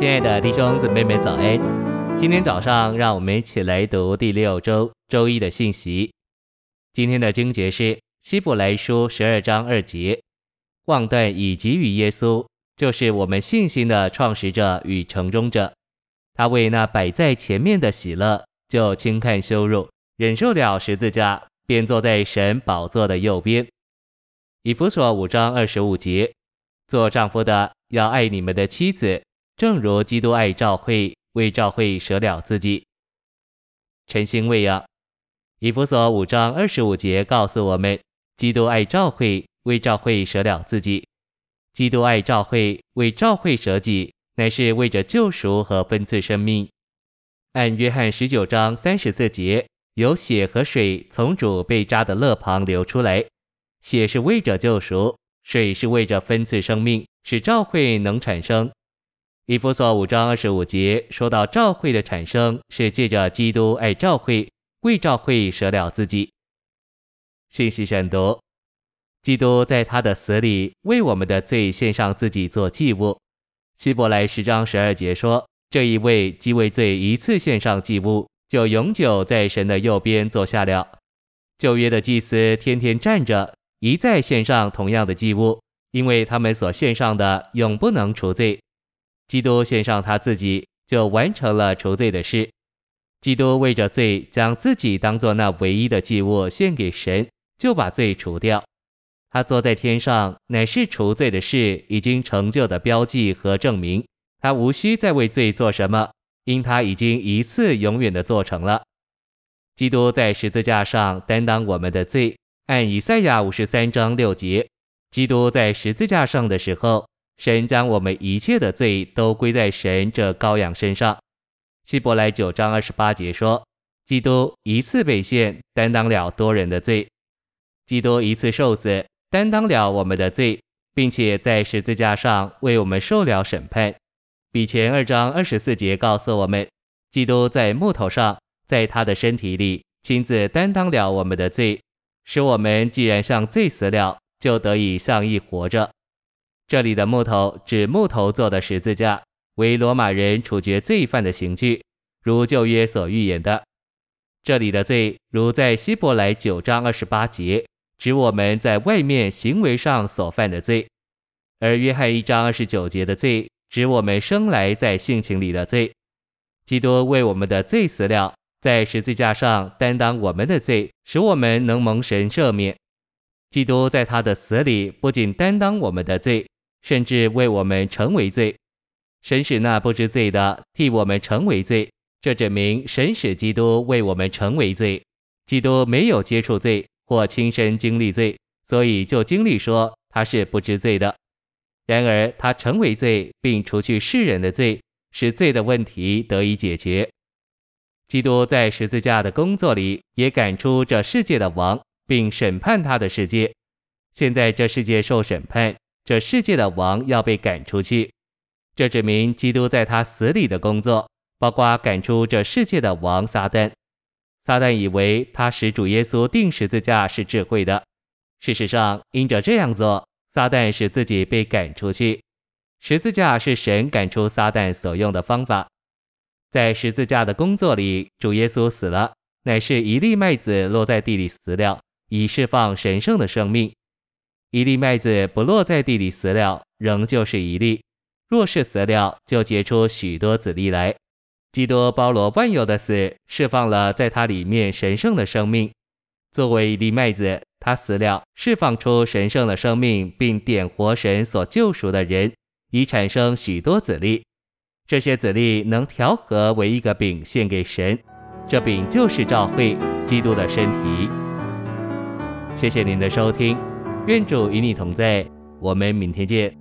亲爱的弟兄姊妹们，早安！今天早上，让我们一起来读第六周周一的信息。今天的经节是希伯来书十二章二节：望断以给予耶稣，就是我们信心的创始者与成终者。他为那摆在前面的喜乐，就轻看羞辱，忍受了十字架，便坐在神宝座的右边。以弗所五章二十五节：做丈夫的要爱你们的妻子。正如基督爱教会，为教会舍了自己。晨星喂养，以弗所五章二十五节告诉我们，基督爱教会，为教会舍了自己。基督爱教会，为教会舍己，乃是为着救赎和分赐生命。按约翰十九章三十四节，有血和水从主被扎的肋旁流出来，血是为着救赎，水是为着分赐生命，使教会能产生。以弗所五章二十五节说到教会的产生是借着基督爱教会，为教会舍了自己。信息选读：基督在他的死里为我们的罪献上自己做祭物。希伯来十章十二节说，这一位既为罪一次献上祭物，就永久在神的右边坐下了。旧约的祭司天天站着，一再献上同样的祭物，因为他们所献上的永不能除罪。基督献上他自己，就完成了除罪的事。基督为着罪，将自己当作那唯一的祭物献给神，就把罪除掉。他坐在天上，乃是除罪的事已经成就的标记和证明。他无需再为罪做什么，因他已经一次永远的做成了。基督在十字架上担当我们的罪，按以赛亚五十三章六节，基督在十字架上的时候。神将我们一切的罪都归在神这羔羊身上。希伯来九章二十八节说，基督一次被献，担当了多人的罪；基督一次受死，担当了我们的罪，并且在十字架上为我们受了审判。彼前二章二十四节告诉我们，基督在木头上，在他的身体里亲自担当了我们的罪，使我们既然向罪死了，就得以向义活着。这里的木头指木头做的十字架，为罗马人处决罪犯的刑具，如旧约所预言的。这里的罪，如在希伯来九章二十八节，指我们在外面行为上所犯的罪；而约翰一章二十九节的罪，指我们生来在性情里的罪。基督为我们的罪死了，在十字架上担当我们的罪，使我们能蒙神赦免。基督在他的死里不仅担当我们的罪。甚至为我们成为罪，神使那不知罪的替我们成为罪，这证明神使基督为我们成为罪。基督没有接触罪或亲身经历罪，所以就经历说他是不知罪的。然而他成为罪，并除去世人的罪，使罪的问题得以解决。基督在十字架的工作里，也赶出这世界的王，并审判他的世界。现在这世界受审判。这世界的王要被赶出去，这指明基督在他死里的工作，包括赶出这世界的王撒旦。撒旦以为他使主耶稣钉十字架是智慧的，事实上，因着这样做，撒旦使自己被赶出去。十字架是神赶出撒旦所用的方法。在十字架的工作里，主耶稣死了，乃是一粒麦子落在地里死了，以释放神圣的生命。一粒麦子不落在地里死了，仍旧是一粒；若是死了，就结出许多子粒来。基督包罗万有的死，释放了在他里面神圣的生命。作为一粒麦子，他死了，释放出神圣的生命，并点活神所救赎的人，以产生许多子粒。这些子粒能调和为一个饼献给神，这饼就是教会基督的身体。谢谢您的收听。愿主与你同在，我们明天见。